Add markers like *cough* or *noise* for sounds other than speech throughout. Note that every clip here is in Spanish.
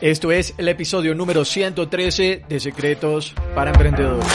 Esto es el episodio número 113 de Secretos para Emprendedores.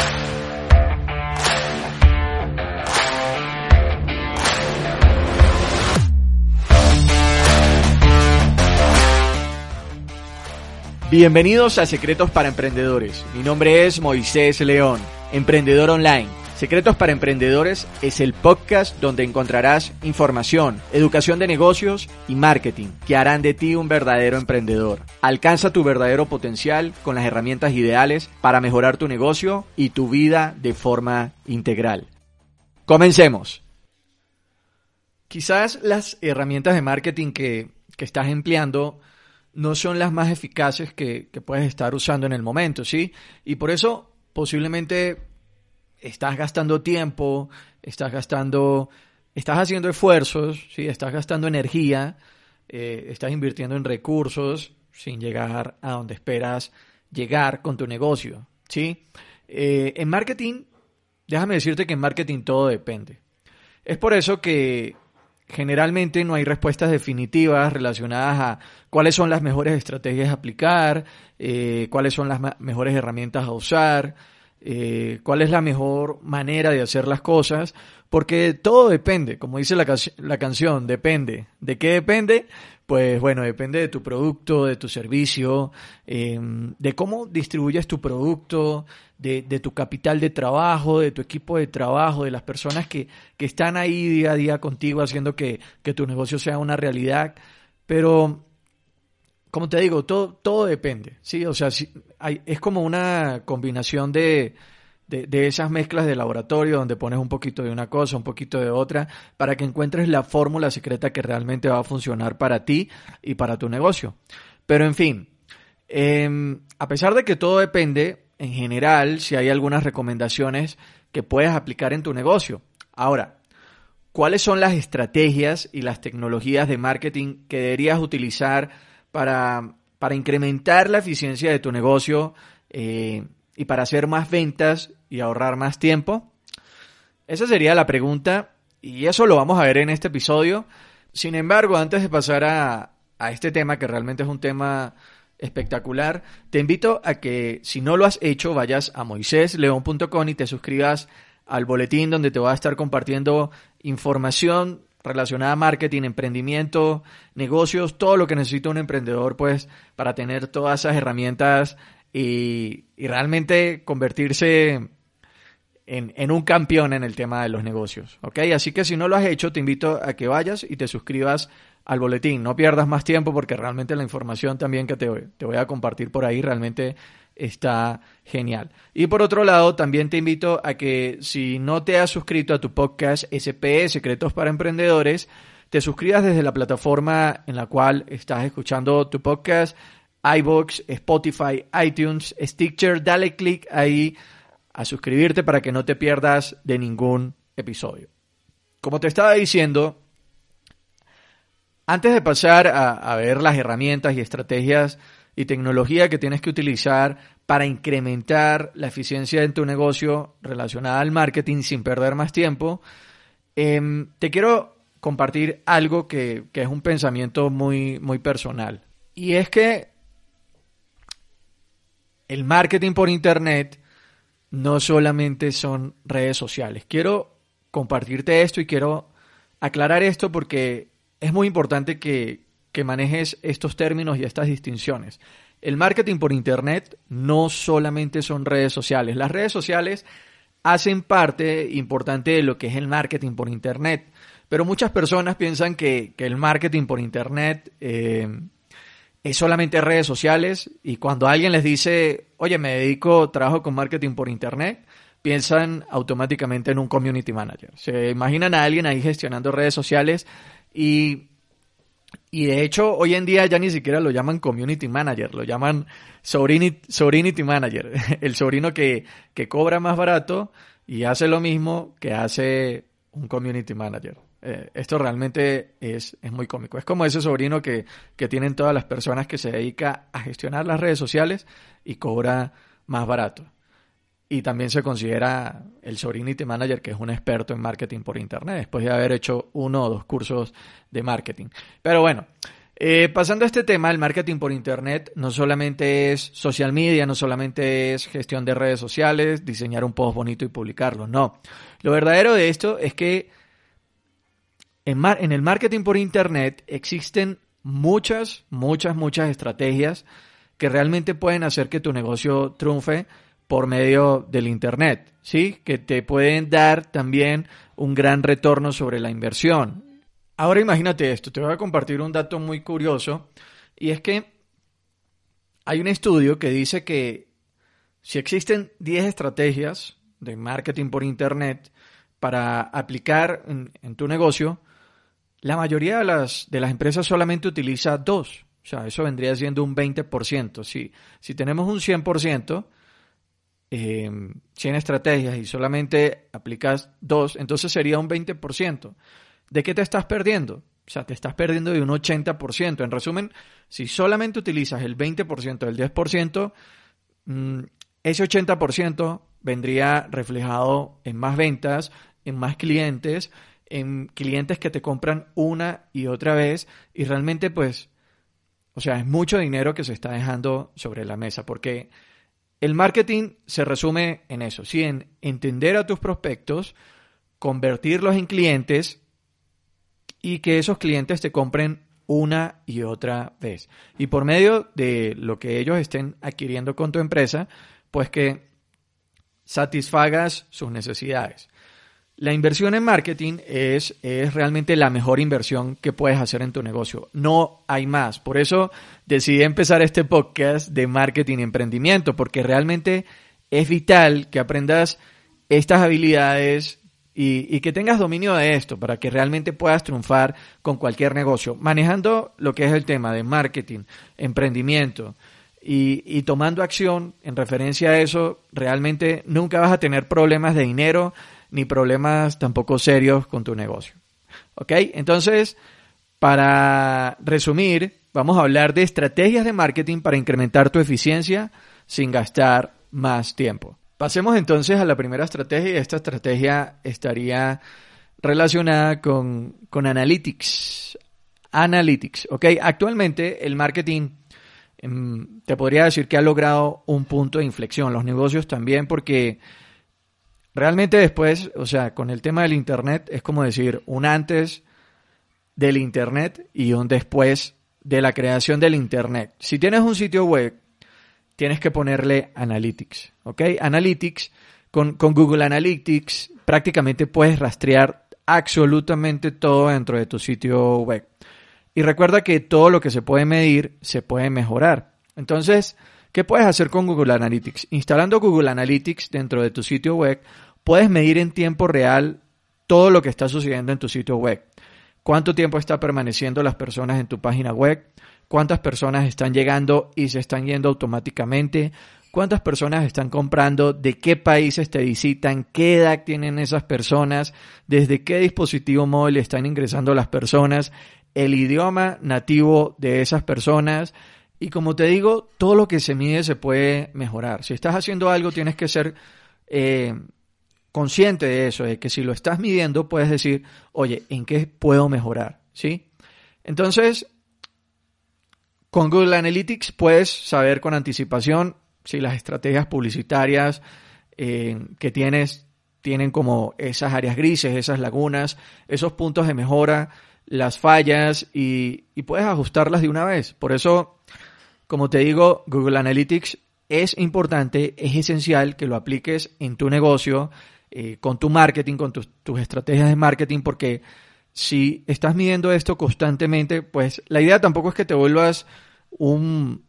Bienvenidos a Secretos para Emprendedores. Mi nombre es Moisés León, emprendedor online. Secretos para Emprendedores es el podcast donde encontrarás información, educación de negocios y marketing que harán de ti un verdadero emprendedor. Alcanza tu verdadero potencial con las herramientas ideales para mejorar tu negocio y tu vida de forma integral. Comencemos. Quizás las herramientas de marketing que, que estás empleando no son las más eficaces que, que, puedes estar usando en el momento, ¿sí? Y por eso posiblemente estás gastando tiempo, estás gastando, estás haciendo esfuerzos, ¿sí? Estás gastando energía, eh, estás invirtiendo en recursos sin llegar a donde esperas llegar con tu negocio, ¿sí? Eh, en marketing, déjame decirte que en marketing todo depende. Es por eso que generalmente no hay respuestas definitivas relacionadas a cuáles son las mejores estrategias a aplicar, eh, cuáles son las mejores herramientas a usar, eh, cuál es la mejor manera de hacer las cosas, porque todo depende, como dice la, la canción, depende. ¿De qué depende? Pues bueno, depende de tu producto, de tu servicio, em, de cómo distribuyes tu producto, de, de, tu capital de trabajo, de tu equipo de trabajo, de las personas que, que están ahí día a día contigo haciendo que, que tu negocio sea una realidad. Pero, como te digo, todo, todo depende, ¿sí? O sea, hay, es como una combinación de, de, esas mezclas de laboratorio donde pones un poquito de una cosa, un poquito de otra, para que encuentres la fórmula secreta que realmente va a funcionar para ti y para tu negocio. Pero en fin, em, a pesar de que todo depende, en general, si hay algunas recomendaciones que puedes aplicar en tu negocio. Ahora, ¿cuáles son las estrategias y las tecnologías de marketing que deberías utilizar para, para incrementar la eficiencia de tu negocio? Eh, y para hacer más ventas y ahorrar más tiempo? Esa sería la pregunta y eso lo vamos a ver en este episodio. Sin embargo, antes de pasar a, a este tema, que realmente es un tema espectacular, te invito a que si no lo has hecho, vayas a moisésleón.com y te suscribas al boletín donde te voy a estar compartiendo información relacionada a marketing, emprendimiento, negocios, todo lo que necesita un emprendedor pues para tener todas esas herramientas y, realmente convertirse en, un campeón en el tema de los negocios. ¿ok? Así que si no lo has hecho, te invito a que vayas y te suscribas al boletín. No pierdas más tiempo porque realmente la información también que te voy a compartir por ahí realmente está genial. Y por otro lado, también te invito a que si no te has suscrito a tu podcast SPE, Secretos para Emprendedores, te suscribas desde la plataforma en la cual estás escuchando tu podcast iBox, Spotify, iTunes, Stitcher, dale click ahí a suscribirte para que no te pierdas de ningún episodio. Como te estaba diciendo, antes de pasar a, ver las herramientas y estrategias y tecnología que tienes que utilizar para incrementar la eficiencia en tu negocio relacionada al marketing sin perder más tiempo, em, te quiero compartir algo que, que, es un pensamiento muy, muy personal. Y es que el marketing por Internet no solamente son redes sociales. Quiero compartirte esto y quiero aclarar esto porque es muy importante que, manejes estos términos y estas distinciones. El marketing por Internet no solamente son redes sociales. Las redes sociales hacen parte importante de lo que es el marketing por Internet. Pero muchas personas piensan que, el marketing por Internet eh, es solamente redes sociales y cuando alguien les dice, oye, me dedico, trabajo con marketing por internet, piensan automáticamente en un community manager. Se imaginan a alguien ahí gestionando redes sociales y, y de hecho hoy en día ya ni siquiera lo llaman community manager, lo llaman sobrinity, manager, *laughs* el sobrino que, que cobra más barato y hace lo mismo que hace un community manager. Eh, esto realmente es, es, muy cómico. Es como ese sobrino que, que tienen todas las personas que se dedica a gestionar las redes sociales y cobra más barato. Y también se considera el sobrinity manager que es un experto en marketing por internet, después de haber hecho uno o dos cursos de marketing. Pero bueno, Eh, pasando a este tema, el marketing por Internet no solamente es social media, no solamente es gestión de redes sociales, diseñar un post bonito y publicarlo, no. Lo verdadero de esto es que en el marketing por Internet existen muchas, muchas, muchas estrategias que realmente pueden hacer que tu negocio triunfe por medio del Internet, ¿sí? Que te pueden dar también un gran retorno sobre la inversión. Ahora imagínate esto, te voy a compartir un dato muy curioso y es que hay un estudio que dice que si existen 10 estrategias de marketing por Internet para aplicar en, tu negocio, la mayoría de las, de las empresas solamente utiliza dos. O sea, eso vendría siendo un 20%. Si, si tenemos un 100%, 100 estrategias y solamente aplicas dos, entonces sería un 20%. ¿de qué te estás perdiendo? O sea, te estás perdiendo de un 80%. En resumen, si solamente utilizas el 20% del 10%, mm, ese 80% vendría reflejado en más ventas, en más clientes, en clientes que te compran una y otra vez y realmente pues, o sea, es mucho dinero que se está dejando sobre la mesa porque el marketing se resume en eso, sí, en entender a tus prospectos, convertirlos en clientes y que esos clientes te compren una y otra vez. Y por medio de lo que ellos estén adquiriendo con tu empresa, pues que satisfagas sus necesidades. La inversión en marketing es, es, realmente la mejor inversión que puedes hacer en tu negocio. No hay más. Por eso decidí empezar este podcast de marketing y emprendimiento, porque realmente es vital que aprendas estas habilidades y, que tengas dominio de esto para que realmente puedas triunfar con cualquier negocio, manejando lo que es el tema de marketing, emprendimiento y, tomando acción en referencia a eso, realmente nunca vas a tener problemas de dinero ni problemas tampoco serios con tu negocio. ¿Ok? Entonces, para resumir, vamos a hablar de estrategias de marketing para incrementar tu eficiencia sin gastar más tiempo. Pasemos entonces a la primera estrategia y esta estrategia estaría relacionada con, Analytics. Analytics, ¿ok? Actualmente el marketing em, te podría decir que ha logrado un punto de inflexión, los negocios también, porque realmente después, o sea, con el tema del Internet es como decir un antes del Internet y un después de la creación del Internet. Si tienes un sitio web tienes que ponerle Analytics. ¿Ok? Analytics, con, Google Analytics prácticamente puedes rastrear absolutamente todo dentro de tu sitio web. Y recuerda que todo lo que se puede medir se puede mejorar. Entonces, ¿qué puedes hacer con Google Analytics? Instalando Google Analytics dentro de tu sitio web, puedes medir en tiempo real todo lo que está sucediendo en tu sitio web. Cuánto tiempo está permaneciendo las personas en tu página web, cuántas personas están llegando y se están yendo automáticamente, cuántas personas están comprando, de qué países te visitan, qué edad tienen esas personas, desde qué dispositivo móvil están ingresando las personas, el idioma nativo de esas personas. Y como te digo, todo lo que se mide se puede mejorar. Si estás haciendo algo, tienes que ser eh, consciente de eso, de que si lo estás midiendo, puedes decir, oye, ¿en qué puedo mejorar? ¿Sí? Entonces, con Google Analytics puedes saber con anticipación si las estrategias publicitarias eh, que tienes tienen como esas áreas grises, esas lagunas, esos puntos de mejora, las fallas y, puedes ajustarlas de una vez. Por eso, como te digo, Google Analytics es importante, es esencial que lo apliques en tu negocio, eh, con tu marketing, con tus, estrategias de marketing, porque si estás midiendo esto constantemente, pues la idea tampoco es que te vuelvas un,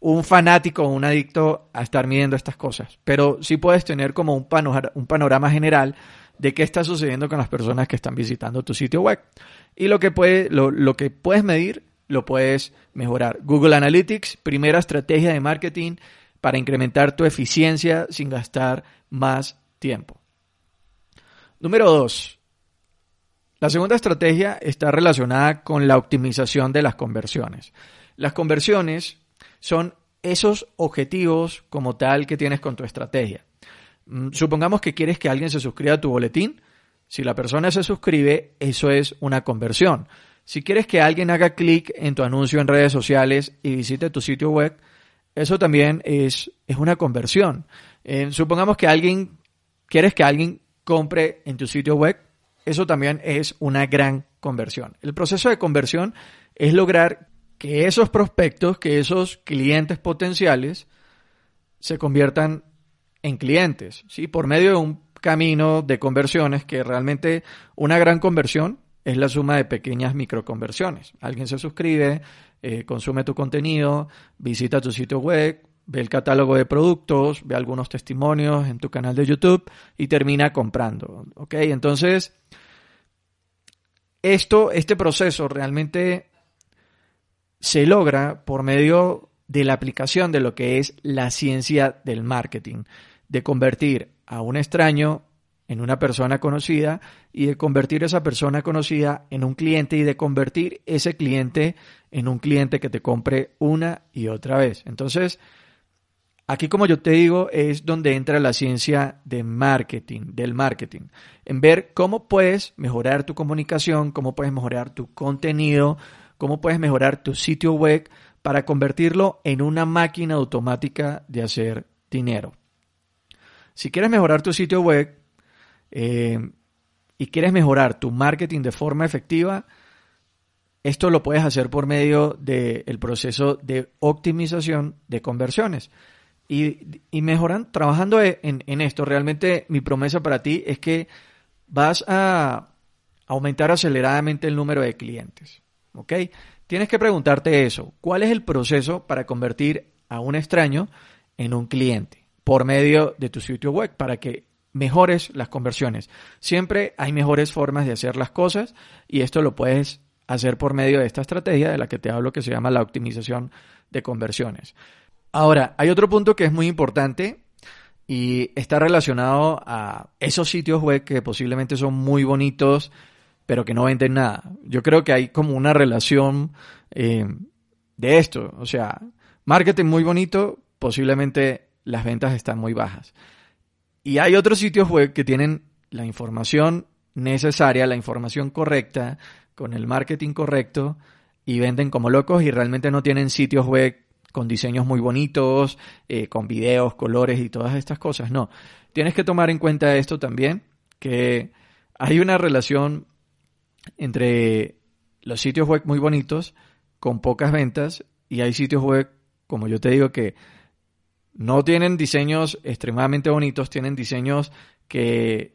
un fanático o un adicto a estar midiendo estas cosas, pero sí puedes tener como un panorama, general de qué está sucediendo con las personas que están visitando tu sitio web. Y lo que, puede, lo que puedes medir, lo puedes mejorar. Google Analytics, primera estrategia de marketing para incrementar tu eficiencia sin gastar más tiempo. Número dos, la segunda estrategia está relacionada con la optimización de las conversiones. Las conversiones son esos objetivos como tal que tienes con tu estrategia. Mm, supongamos que quieres que alguien se suscriba a tu boletín. Si la persona se suscribe, eso es una conversión. Si quieres que alguien haga clic en tu anuncio en redes sociales y visite tu sitio web, eso también es, es una conversión. Eh, supongamos que alguien, quieres que alguien compre en tu sitio web, eso también es una gran conversión. El proceso de conversión es lograr que esos prospectos, que esos clientes potenciales se conviertan en clientes, ¿sí? Por medio de un camino de conversiones que realmente una gran conversión es la suma de pequeñas microconversiones. Alguien se suscribe, eh, consume tu contenido, visita tu sitio web, ve el catálogo de productos, ve algunos testimonios en tu canal de YouTube y termina comprando. ¿Ok? Entonces, esto, este proceso realmente se logra por medio de la aplicación de lo que es la ciencia del marketing, de convertir a un extraño en una persona conocida y de convertir esa persona conocida en un cliente y de convertir ese cliente en un cliente que te compre una y otra vez. Entonces, aquí como yo te digo, es donde entra la ciencia de marketing, del marketing, en ver cómo puedes mejorar tu comunicación, cómo puedes mejorar tu contenido, cómo puedes mejorar tu sitio web para convertirlo en una máquina automática de hacer dinero. Si quieres mejorar tu sitio web eh, y quieres mejorar tu marketing de forma efectiva, esto lo puedes hacer por medio del proceso de optimización de conversiones. Y, y mejoran, trabajando en, en esto, realmente mi promesa para ti es que vas a aumentar aceleradamente el número de clientes. ¿Ok? Tienes que preguntarte eso. ¿Cuál es el proceso para convertir a un extraño en un cliente por medio de tu sitio web para que mejores las conversiones? Siempre hay mejores formas de hacer las cosas y esto lo puedes hacer por medio de esta estrategia de la que te hablo que se llama la optimización de conversiones. Ahora, hay otro punto que es muy importante y está relacionado a esos sitios web que posiblemente son muy bonitos, pero que no venden nada. Yo creo que hay como una relación eh, de esto. O sea, marketing muy bonito, posiblemente las ventas están muy bajas. Y hay otros sitios web que tienen la información necesaria, la información correcta, con el marketing correcto, y venden como locos y realmente no tienen sitios web con diseños muy bonitos, eh, con videos, colores y todas estas cosas. No, tienes que tomar en cuenta esto también, que hay una relación entre los sitios web muy bonitos, con pocas ventas, y hay sitios web, como yo te digo, que no tienen diseños extremadamente bonitos, tienen diseños que,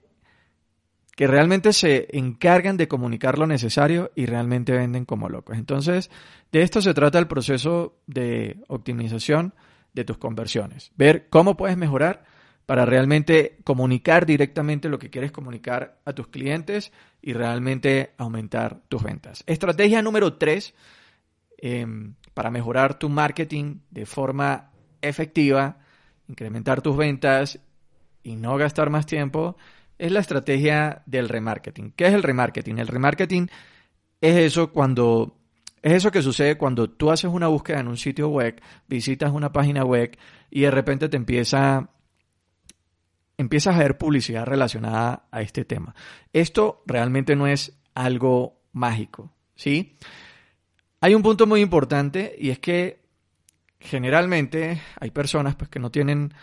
que realmente se encargan de comunicar lo necesario y realmente venden como locos. Entonces, de esto se trata el proceso de optimización de tus conversiones. Ver cómo puedes mejorar para realmente comunicar directamente lo que quieres comunicar a tus clientes y realmente aumentar tus ventas. Estrategia número tres em, para mejorar tu marketing de forma efectiva, incrementar tus ventas y no gastar más tiempo, es la estrategia del remarketing. ¿Qué es el remarketing? El remarketing es eso cuando es eso que sucede cuando tú haces una búsqueda en un sitio web, visitas una página web y de repente te empieza empiezas a ver publicidad relacionada a este tema. Esto realmente no es algo mágico, ¿sí? Hay un punto muy importante y es que generalmente hay personas pues, que no tienen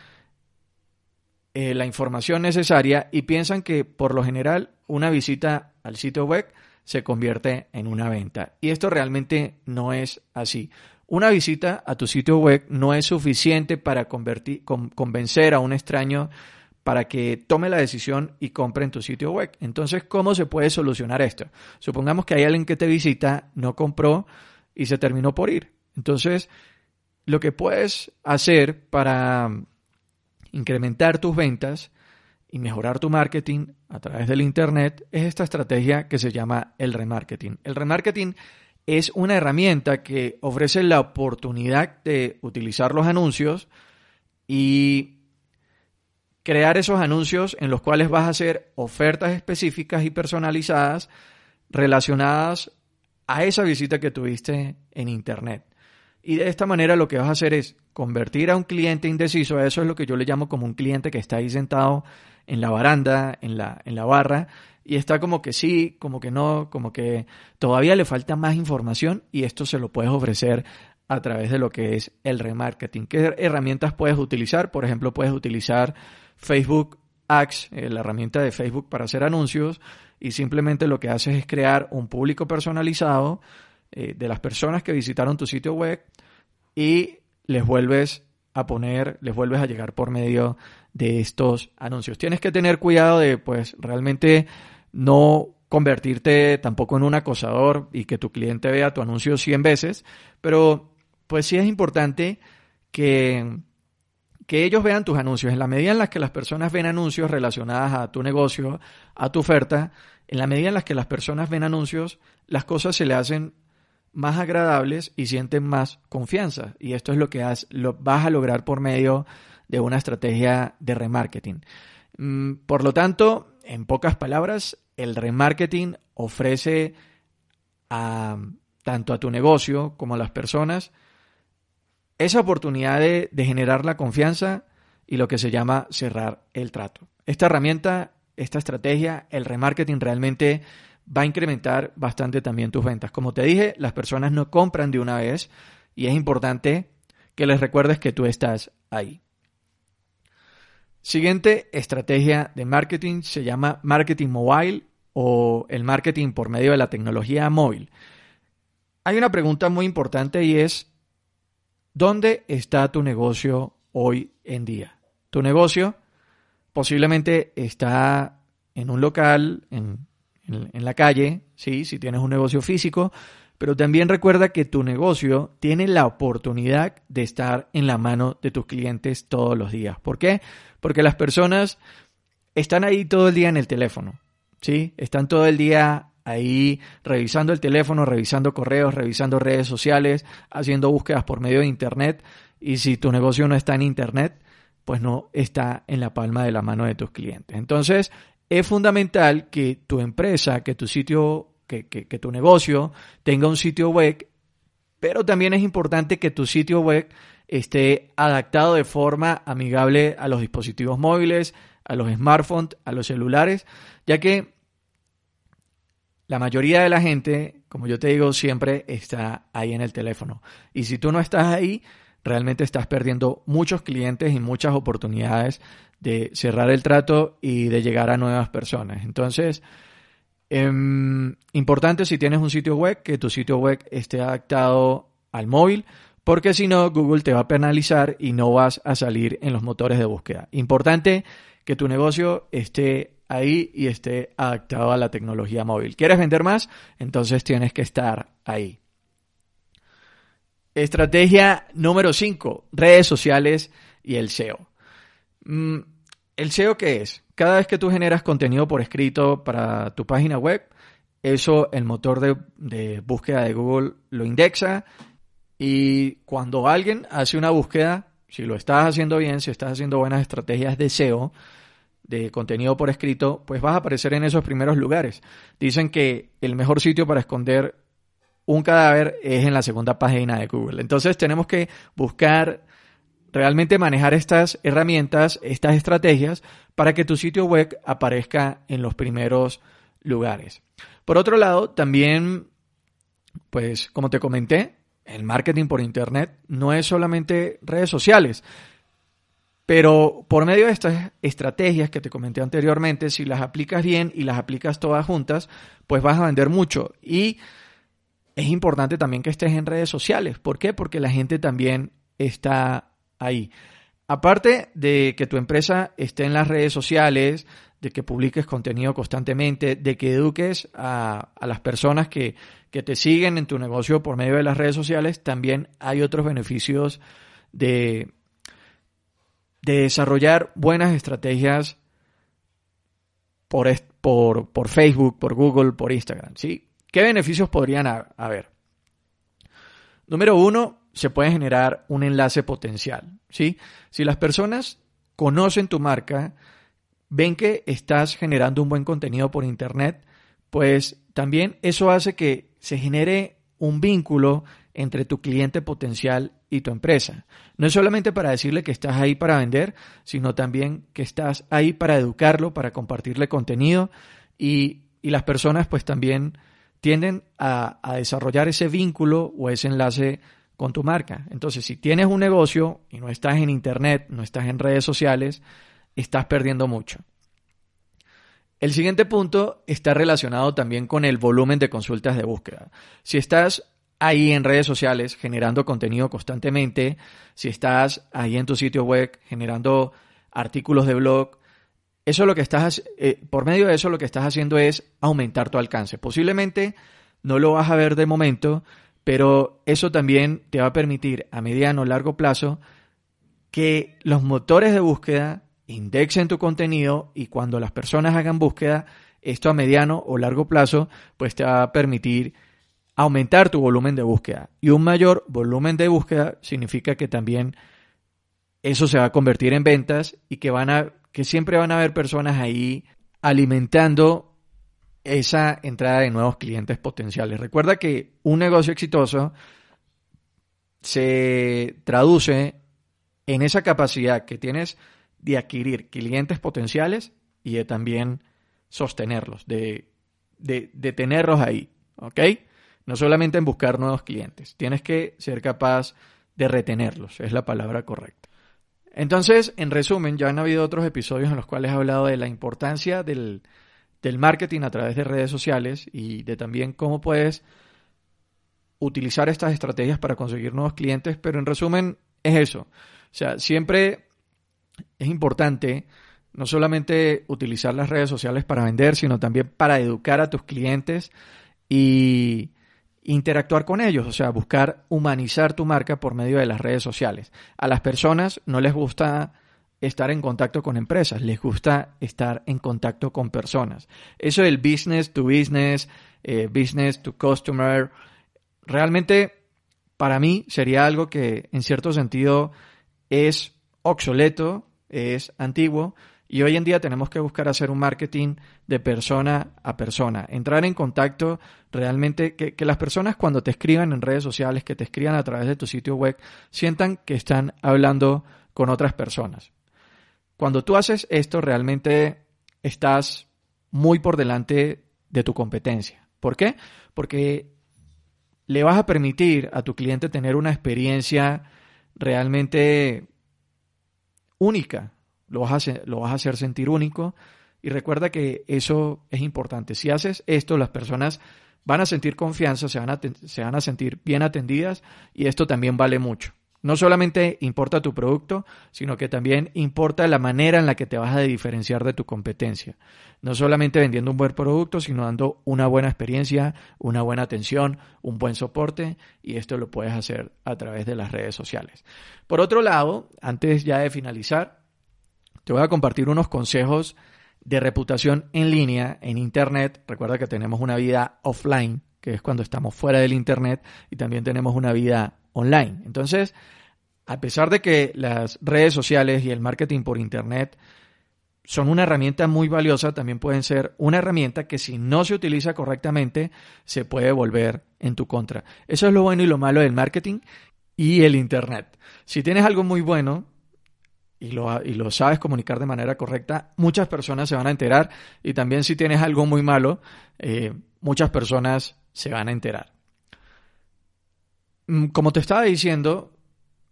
eh, la información necesaria y piensan que por lo general una visita al sitio web se convierte en una venta. Y esto realmente no es así. Una visita a tu sitio web no es suficiente para convertir, convencer a un extraño para que tome la decisión y compre en tu sitio web. Entonces, ¿cómo se puede solucionar esto? Supongamos que hay alguien que te visita, no compró y se terminó por ir. Entonces, lo que puedes hacer para incrementar tus ventas y mejorar tu marketing a través del Internet es esta estrategia que se llama el remarketing. El remarketing es una herramienta que ofrece la oportunidad de utilizar los anuncios y crear esos anuncios en los cuales vas a hacer ofertas específicas y personalizadas relacionadas a esa visita que tuviste en Internet. Y de esta manera lo que vas a hacer es convertir a un cliente indeciso, eso es lo que yo le llamo como un cliente que está ahí sentado en la baranda, en la, en la barra, y está como que sí, como que no, como que todavía le falta más información y esto se lo puedes ofrecer a través de lo que es el remarketing. ¿Qué herramientas puedes utilizar? Por ejemplo, puedes utilizar Facebook Ads, eh, la herramienta de Facebook para hacer anuncios, y simplemente lo que haces es crear un público personalizado eh, de las personas que visitaron tu sitio web y les vuelves a poner, les vuelves a llegar por medio de estos anuncios. Tienes que tener cuidado de, pues, realmente no convertirte tampoco en un acosador y que tu cliente vea tu anuncio 100 veces, pero pues sí es importante que, que ellos vean tus anuncios. En la medida en la que las personas ven anuncios relacionados a tu negocio, a tu oferta, en la medida en la que las personas ven anuncios, las cosas se le hacen más agradables y sienten más confianza. Y esto es lo que lo, vas a lograr por medio de una estrategia de remarketing. Mm, por lo tanto, en pocas palabras, el remarketing ofrece a, tanto a tu negocio como a las personas esa oportunidad de, generar la confianza y lo que se llama cerrar el trato. Esta herramienta, esta estrategia, el remarketing realmente va a incrementar bastante también tus ventas. Como te dije, las personas no compran de una vez y es importante que les recuerdes que tú estás ahí. Siguiente estrategia de marketing se llama marketing mobile o el marketing por medio de la tecnología móvil. Hay una pregunta muy importante y es, ¿Dónde está tu negocio hoy en día? Tu negocio posiblemente está en un local, en, la calle, ¿sí? si tienes un negocio físico, pero también recuerda que tu negocio tiene la oportunidad de estar en la mano de tus clientes todos los días. ¿Por qué? Porque las personas están ahí todo el día en el teléfono, ¿sí? Están todo el día ahí revisando el teléfono, revisando correos, revisando redes sociales, haciendo búsquedas por medio de Internet. Y si tu negocio no está en Internet, pues no está en la palma de la mano de tus clientes. Entonces, es fundamental que tu empresa, que tu sitio, que, tu negocio tenga un sitio web, pero también es importante que tu sitio web esté adaptado de forma amigable a los dispositivos móviles, a los smartphones, a los celulares, ya que la mayoría de la gente, como yo te digo, siempre está ahí en el teléfono. Y si tú no estás ahí, realmente estás perdiendo muchos clientes y muchas oportunidades de cerrar el trato y de llegar a nuevas personas. Entonces, em, importante si tienes un sitio web, que tu sitio web esté adaptado al móvil, porque si no, Google te va a penalizar y no vas a salir en los motores de búsqueda. Importante que tu negocio esté ahí y esté adaptado a la tecnología móvil. ¿Quieres vender más? Entonces tienes que estar ahí. Estrategia número 5, redes sociales y el SEO. Mm, ¿El SEO qué es? Cada vez que tú generas contenido por escrito para tu página web, eso el motor de, de búsqueda de Google lo indexa y cuando alguien hace una búsqueda, si lo estás haciendo bien, si estás haciendo buenas estrategias de SEO, de contenido por escrito, pues vas a aparecer en esos primeros lugares. Dicen que el mejor sitio para esconder un cadáver es en la segunda página de Google. Entonces tenemos que buscar realmente manejar estas herramientas, estas estrategias, para que tu sitio web aparezca en los primeros lugares. Por otro lado, también, pues como te comenté, el marketing por Internet no es solamente redes sociales. Pero por medio de estas estrategias que te comenté anteriormente, si las aplicas bien y las aplicas todas juntas, pues vas a vender mucho. Y es importante también que estés en redes sociales. ¿Por qué? Porque la gente también está ahí. Aparte de que tu empresa esté en las redes sociales, de que publiques contenido constantemente, de que eduques a, las personas que, que te siguen en tu negocio por medio de las redes sociales, también hay otros beneficios de, de desarrollar buenas estrategias por, por, por, Facebook, por Google, por Instagram. ¿sí? ¿Qué beneficios podrían haber? Número uno, se puede generar un enlace potencial. ¿sí? Si las personas conocen tu marca, ven que estás generando un buen contenido por Internet, pues también eso hace que se genere un vínculo entre tu cliente potencial y tu empresa. No es solamente para decirle que estás ahí para vender, sino también que estás ahí para educarlo, para compartirle contenido y, las personas pues también tienden a, a desarrollar ese vínculo o ese enlace con tu marca. Entonces, si tienes un negocio y no estás en Internet, no estás en redes sociales, estás perdiendo mucho. El siguiente punto está relacionado también con el volumen de consultas de búsqueda. Si estás ahí en redes sociales generando contenido constantemente, si estás ahí en tu sitio web generando artículos de blog, eso lo que estás eh, por medio de eso lo que estás haciendo es aumentar tu alcance. Posiblemente no lo vas a ver de momento, pero eso también te va a permitir a mediano o largo plazo que los motores de búsqueda indexen tu contenido y cuando las personas hagan búsqueda, esto a mediano o largo plazo, pues te va a permitir aumentar tu volumen de búsqueda. Y un mayor volumen de búsqueda significa que también eso se va a convertir en ventas y que van a que siempre van a haber personas ahí alimentando esa entrada de nuevos clientes potenciales. Recuerda que un negocio exitoso se traduce en esa capacidad que tienes de adquirir clientes potenciales y de también sostenerlos, de, de, tenerlos ahí, ¿ok? No solamente en buscar nuevos clientes, tienes que ser capaz de retenerlos, es la palabra correcta. Entonces, en resumen, ya han habido otros episodios en los cuales he hablado de la importancia del, del marketing a través de redes sociales y de también cómo puedes utilizar estas estrategias para conseguir nuevos clientes, pero en resumen es eso. O sea, siempre es importante no solamente utilizar las redes sociales para vender, sino también para educar a tus clientes y interactuar con ellos, o sea, buscar humanizar tu marca por medio de las redes sociales. A las personas no les gusta estar en contacto con empresas, les gusta estar en contacto con personas. Eso del business to business, eh, business to customer, realmente para mí sería algo que en cierto sentido es obsoleto, es antiguo y hoy en día tenemos que buscar hacer un marketing de persona a persona, entrar en contacto realmente, que, que, las personas cuando te escriban en redes sociales, que te escriban a través de tu sitio web, sientan que están hablando con otras personas. Cuando tú haces esto, realmente estás muy por delante de tu competencia. ¿Por qué? Porque le vas a permitir a tu cliente tener una experiencia realmente única. Lo vas, a, lo vas a hacer sentir único. Y recuerda que eso es importante. Si haces esto, las personas van a sentir confianza, se van a, se van a sentir bien atendidas y esto también vale mucho. No solamente importa tu producto, sino que también importa la manera en la que te vas a diferenciar de tu competencia. No solamente vendiendo un buen producto, sino dando una buena experiencia, una buena atención, un buen soporte, y esto lo puedes hacer a través de las redes sociales. Por otro lado, antes ya de finalizar, te voy a compartir unos consejos de reputación en línea, en Internet. Recuerda que tenemos una vida offline, que es cuando estamos fuera del Internet, y también tenemos una vida online. Entonces, a pesar de que las redes sociales y el marketing por Internet son una herramienta muy valiosa, también pueden ser una herramienta que si no se utiliza correctamente se puede volver en tu contra. Eso es lo bueno y lo malo del marketing y el Internet. Si tienes algo muy bueno y lo, y lo sabes comunicar de manera correcta, muchas personas se van a enterar y también si tienes algo muy malo, eh, muchas personas se van a enterar. Mm, como te estaba diciendo,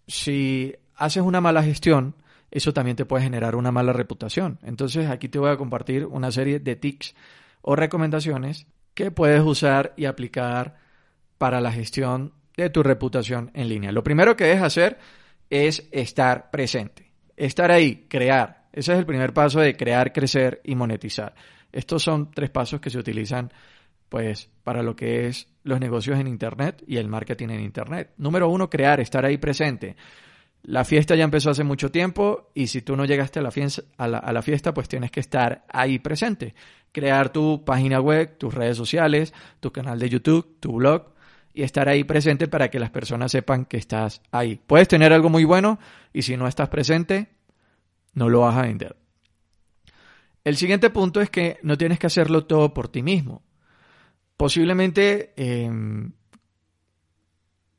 si haces una mala gestión, eso también te puede generar una mala reputación. Entonces aquí te voy a compartir una serie de tics o recomendaciones que puedes usar y aplicar para la gestión de tu reputación en línea. Lo primero que debes hacer es estar presente, estar ahí, crear. Ese es el primer paso de crear, crecer y monetizar. Estos son tres pasos que se utilizan pues para lo que es los negocios en Internet y el marketing en Internet. Número uno, crear, estar ahí presente. La fiesta ya empezó hace mucho tiempo y si tú no llegaste a la, fiesta, a la, fiesta, pues tienes que estar ahí presente. Crear tu página web, tus redes sociales, tu canal de YouTube, tu blog y estar ahí presente para que las personas sepan que estás ahí. Puedes tener algo muy bueno y si no estás presente, no lo vas a vender. El siguiente punto es que no tienes que hacerlo todo por ti mismo posiblemente em,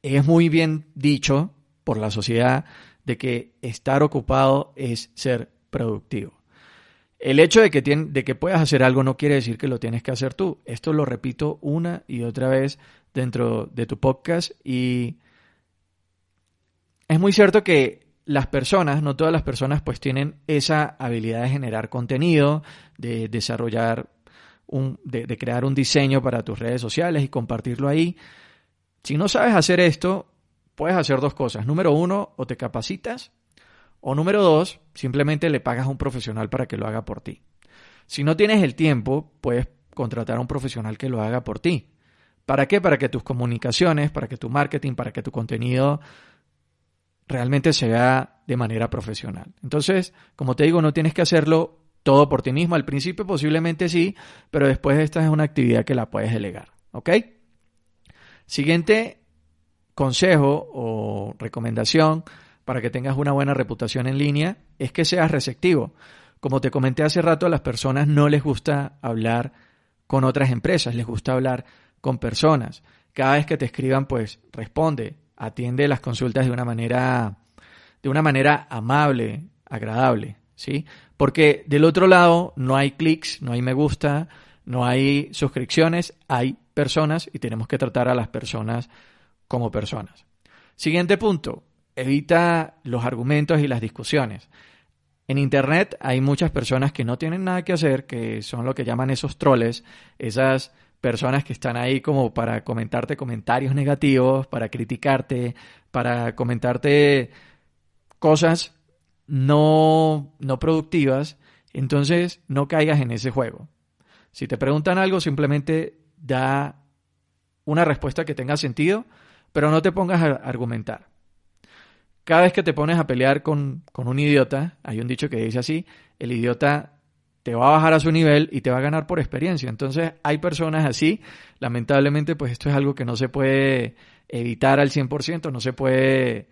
es muy bien dicho por la sociedad de que estar ocupado es ser productivo. El hecho de que, de que puedas hacer algo no quiere decir que lo tienes que hacer tú. Esto lo repito una y otra vez dentro de tu podcast y es muy cierto que las personas, no todas las personas, pues tienen esa habilidad de generar contenido, de desarrollar un, de, de crear un diseño para tus redes sociales y compartirlo ahí. Si no sabes hacer esto, puedes hacer dos cosas. Número uno, o te capacitas o número dos, simplemente le pagas a un profesional para que lo haga por ti. Si no tienes el tiempo, puedes contratar a un profesional que lo haga por ti. ¿Para qué? Para que tus comunicaciones, para que tu marketing, para que tu contenido realmente sea de manera profesional. Entonces, como te digo, no tienes que hacerlo todo por ti mismo. Al principio posiblemente sí, pero después esta es una actividad que la puedes delegar. ¿Ok? Siguiente consejo o recomendación para que tengas una buena reputación en línea es que seas receptivo. Como te comenté hace rato, a las personas no les gusta hablar con otras empresas, les gusta hablar con personas. Cada vez que te escriban, pues responde, atiende las consultas de una manera de una manera amable, agradable, ¿sí? Porque del otro lado no hay clics, no hay me gusta, no hay suscripciones, hay personas y tenemos que tratar a las personas como personas. Siguiente punto, evita los argumentos y las discusiones. En Internet hay muchas personas que no tienen nada que hacer, que son lo que llaman esos troles, esas personas que están ahí como para comentarte comentarios negativos, para criticarte, para comentarte cosas no, no productivas. Entonces no caigas en ese juego. Si te preguntan algo, simplemente da una respuesta que tenga sentido, pero no te pongas a argumentar cada vez que te pones a pelear con, un idiota, hay un dicho que dice así, el idiota te va a bajar a su nivel y te va a ganar por experiencia. Entonces hay personas así, lamentablemente pues esto es algo que no se puede evitar al 100%, no se puede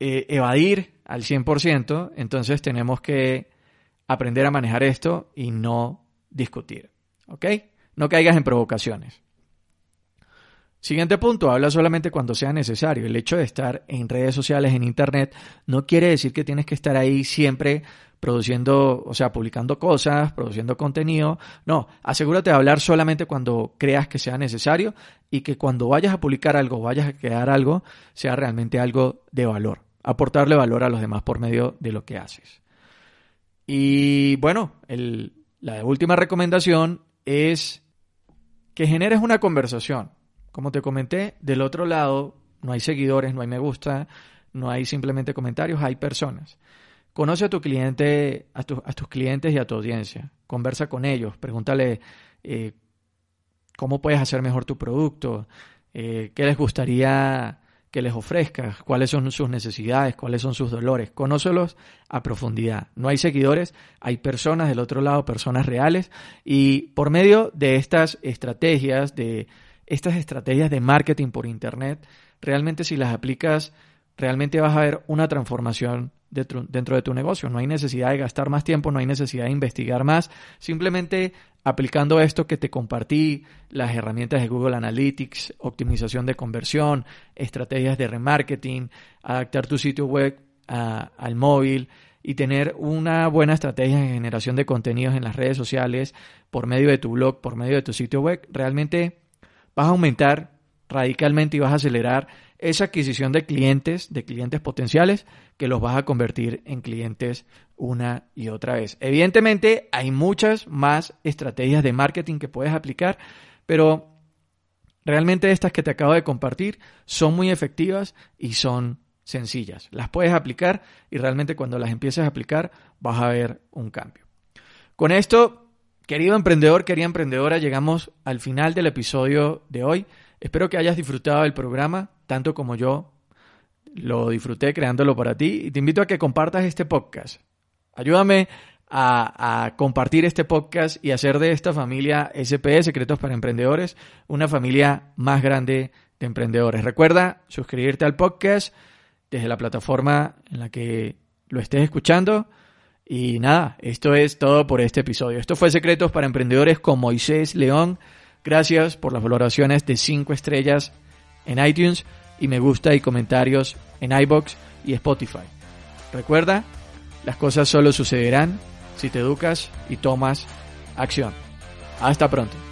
eh, evadir al 100%, entonces tenemos que aprender a manejar esto y no discutir. ¿Ok? No caigas en provocaciones. Siguiente punto, habla solamente cuando sea necesario. El hecho de estar en redes sociales, en Internet, no quiere decir que tienes que estar ahí siempre produciendo, o sea, publicando cosas, produciendo contenido. No, asegúrate de hablar solamente cuando creas que sea necesario y que cuando vayas a publicar algo, vayas a crear algo, sea realmente algo de valor. Aportarle valor a los demás por medio de lo que haces. Y bueno, la última recomendación es que generes una conversación. Como te comenté, del otro lado no hay seguidores, no hay me gusta, no hay simplemente comentarios, hay personas. Conoce a tu cliente, a, tus clientes y a tu audiencia. Conversa con ellos, pregúntale eh, cómo puedes hacer mejor tu producto, eh, qué les gustaría que les ofrezcas, cuáles son sus necesidades, cuáles son sus dolores. Conócelos a profundidad. No hay seguidores, hay personas del otro lado, personas reales, y por medio de estas estrategias de estas estrategias de marketing por Internet, realmente si las aplicas, realmente vas a ver una transformación dentro, de tu negocio. No hay necesidad de gastar más tiempo, no hay necesidad de investigar más. Simplemente aplicando esto que te compartí, las herramientas de Google Analytics, optimización de conversión, estrategias de remarketing, adaptar tu sitio web al móvil y tener una buena estrategia de generación de contenidos en las redes sociales por medio de tu blog, por medio de tu sitio web, realmente vas a aumentar radicalmente y vas a acelerar esa adquisición de clientes, de clientes potenciales, que los vas a convertir en clientes una y otra vez. Evidentemente hay muchas más estrategias de marketing que puedes aplicar, pero realmente estas que te acabo de compartir son muy efectivas y son sencillas. Las puedes aplicar y realmente cuando las empieces a aplicar vas a ver un cambio. Con esto Querido emprendedor, querida emprendedora, llegamos al final del episodio de hoy. Espero que hayas disfrutado del programa, tanto como yo lo disfruté creándolo para ti. Y te invito a que compartas este podcast. Ayúdame a, compartir este podcast y hacer de esta familia SP, Secretos para Emprendedores, una familia más grande de emprendedores. Recuerda suscribirte al podcast desde la plataforma en la que lo estés escuchando y nada, esto es todo por este episodio. Esto fue Secretos para Emprendedores con Moisés León. Gracias por las valoraciones de 5 estrellas en iTunes y me gusta y comentarios en iBox y Spotify. Recuerda, las cosas solo sucederán si te educas y tomas acción. Hasta pronto.